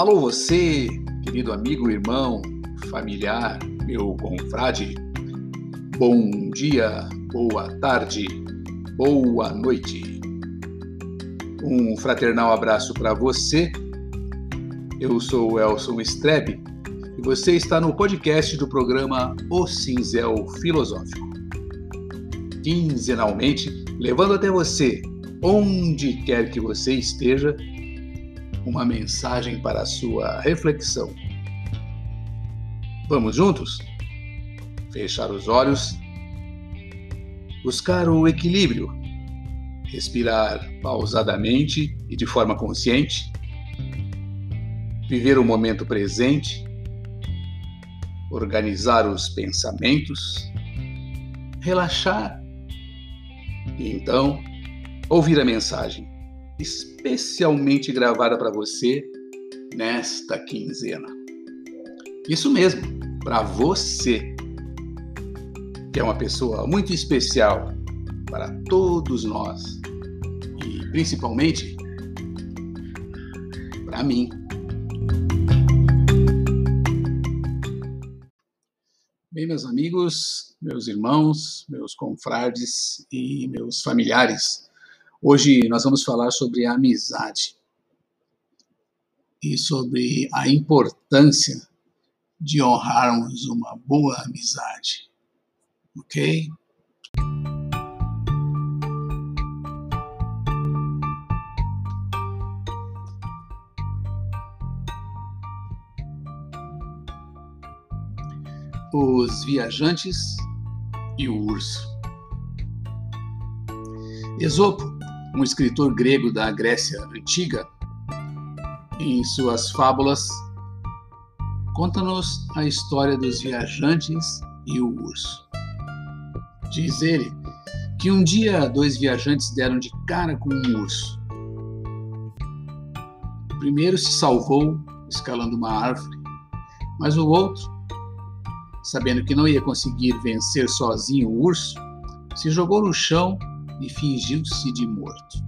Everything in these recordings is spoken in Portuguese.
Alô, você, querido amigo, irmão, familiar, meu confrade. Bom dia, boa tarde, boa noite. Um fraternal abraço para você. Eu sou Elson Strebe e você está no podcast do programa O Cinzel Filosófico. Quinzenalmente, levando até você, onde quer que você esteja, uma mensagem para sua reflexão. Vamos juntos? Fechar os olhos, buscar o equilíbrio, respirar pausadamente e de forma consciente, viver o momento presente, organizar os pensamentos, relaxar. E então ouvir a mensagem especialmente gravada para você nesta quinzena. Isso mesmo, para você, que é uma pessoa muito especial para todos nós e principalmente para mim. Bem, meus amigos, meus irmãos, meus confrades e meus familiares, Hoje nós vamos falar sobre a amizade e sobre a importância de honrarmos uma boa amizade. Ok? Os viajantes e o urso. Esopo um escritor grego da Grécia Antiga, em suas fábulas, conta-nos a história dos viajantes e o urso. Diz ele que um dia dois viajantes deram de cara com um urso. O primeiro se salvou escalando uma árvore, mas o outro, sabendo que não ia conseguir vencer sozinho o urso, se jogou no chão e fingiu-se de morto.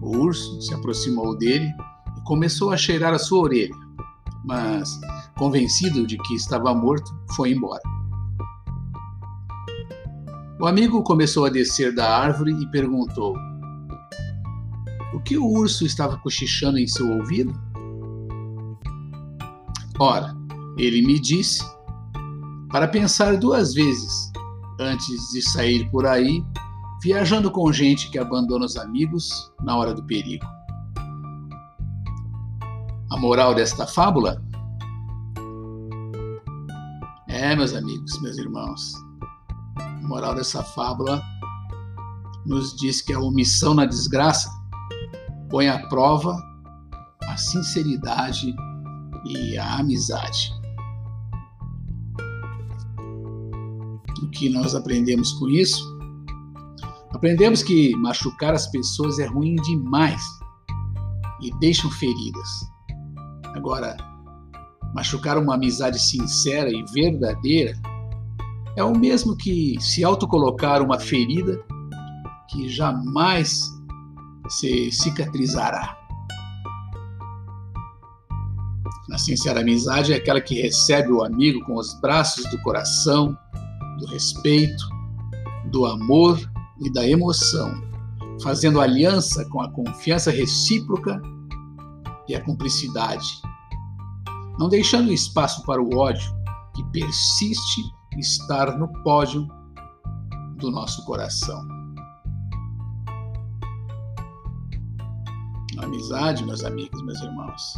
O urso se aproximou dele e começou a cheirar a sua orelha, mas, convencido de que estava morto, foi embora. O amigo começou a descer da árvore e perguntou: O que o urso estava cochichando em seu ouvido? Ora, ele me disse para pensar duas vezes antes de sair por aí, viajando com gente que abandona os amigos na hora do perigo. A moral desta fábula? É, meus amigos, meus irmãos, a moral dessa fábula nos diz que a omissão na desgraça põe à prova a sinceridade e a amizade. Que nós aprendemos com isso? Aprendemos que machucar as pessoas é ruim demais e deixam feridas. Agora, machucar uma amizade sincera e verdadeira é o mesmo que se autocolocar uma ferida que jamais se cicatrizará. A sincera amizade é aquela que recebe o amigo com os braços do coração, do respeito, do amor e da emoção, fazendo aliança com a confiança recíproca e a cumplicidade, não deixando espaço para o ódio que persiste estar no pódio do nosso coração. A amizade, meus amigos, meus irmãos,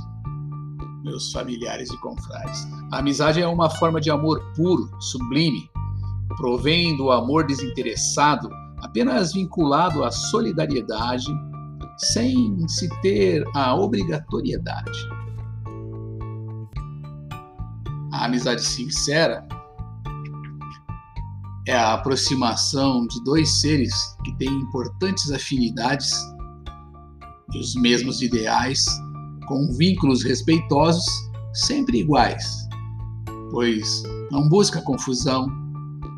meus familiares e confrades. A amizade é uma forma de amor puro, sublime, provém do amor desinteressado, apenas vinculado à solidariedade, sem se ter a obrigatoriedade. A amizade sincera é a aproximação de dois seres que têm importantes afinidades e os mesmos ideais, com vínculos respeitosos, sempre iguais, pois não busca confusão,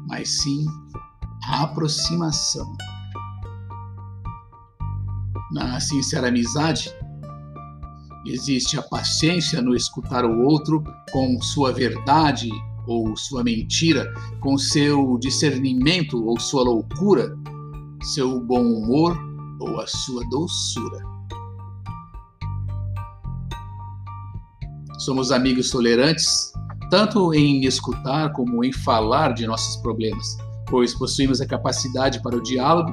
mas sim a aproximação. Na sincera amizade, Existe a paciência no escutar o outro com sua verdade ou sua mentira, com seu discernimento ou sua loucura, seu bom humor ou a sua doçura. Somos amigos tolerantes, tanto em escutar como em falar de nossos problemas, pois possuímos a capacidade para o diálogo,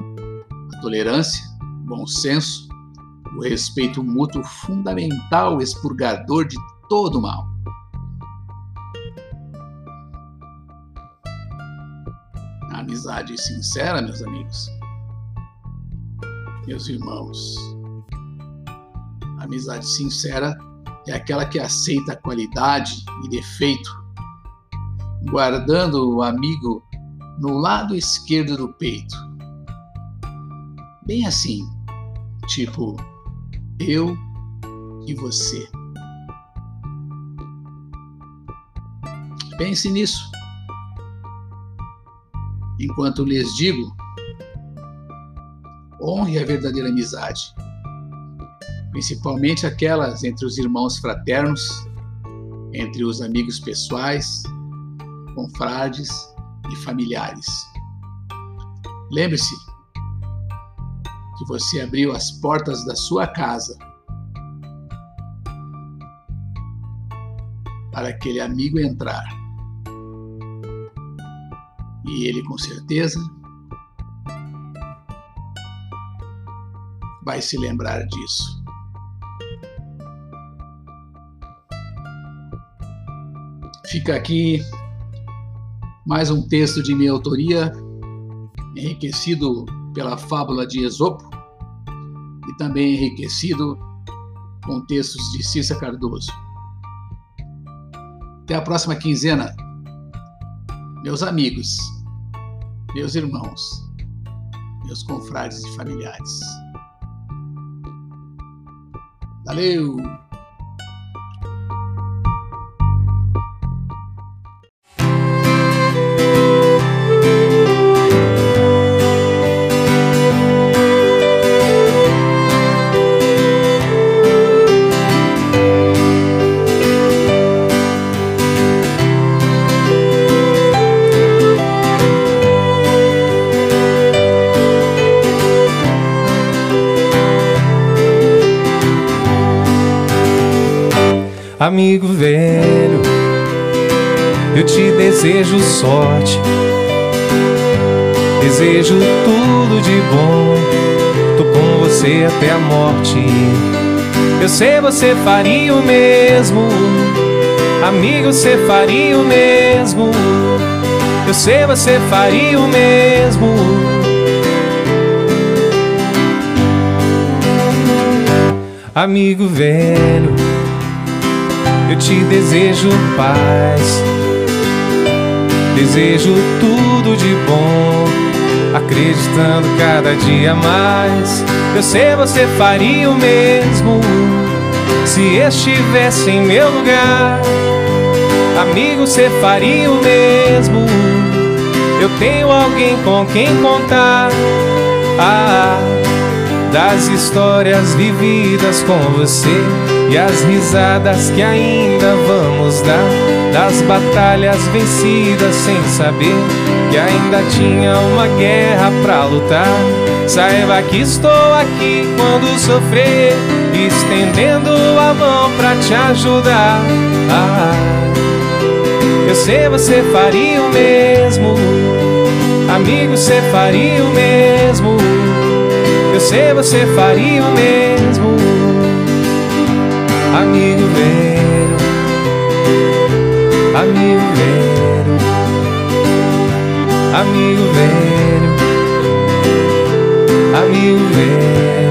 a tolerância, o bom senso, o respeito mútuo fundamental, expurgador de todo mal. A amizade sincera, meus amigos, meus irmãos, a amizade sincera é aquela que aceita qualidade e defeito, guardando o amigo no lado esquerdo do peito. Bem assim, tipo, eu e você. Pense nisso. Enquanto lhes digo, honre a verdadeira amizade, principalmente aquelas entre os irmãos fraternos, entre os amigos pessoais, confrades e familiares. Lembre-se que você abriu as portas da sua casa para aquele amigo entrar. E ele, com certeza, vai se lembrar disso. Fica aqui mais um texto de minha autoria, enriquecido pela fábula de Esopo e também enriquecido com textos de Cícera Cardoso. Até a próxima quinzena, meus amigos, meus irmãos, meus confrades e familiares. Valeu! Amigo velho, eu te desejo sorte, desejo tudo de bom. Tô com você até a morte. Eu sei você faria o mesmo, amigo, você faria o mesmo. Eu sei você faria o mesmo. Amigo velho eu te desejo paz, desejo tudo de bom, acreditando cada dia mais. Eu sei você faria o mesmo se estivesse em meu lugar. Amigo, você faria o mesmo. Eu tenho alguém com quem contar. Ah, das histórias vividas com você e as risadas que ainda vamos dar, das batalhas vencidas sem saber que ainda tinha uma guerra pra lutar. Saiba que estou aqui quando sofrer, estendendo a mão pra te ajudar. Ah, eu sei você faria o mesmo, amigo, você faria o mesmo. Sei você faria o mesmo amigo velho, amigo velho, amigo velho, amigo velho.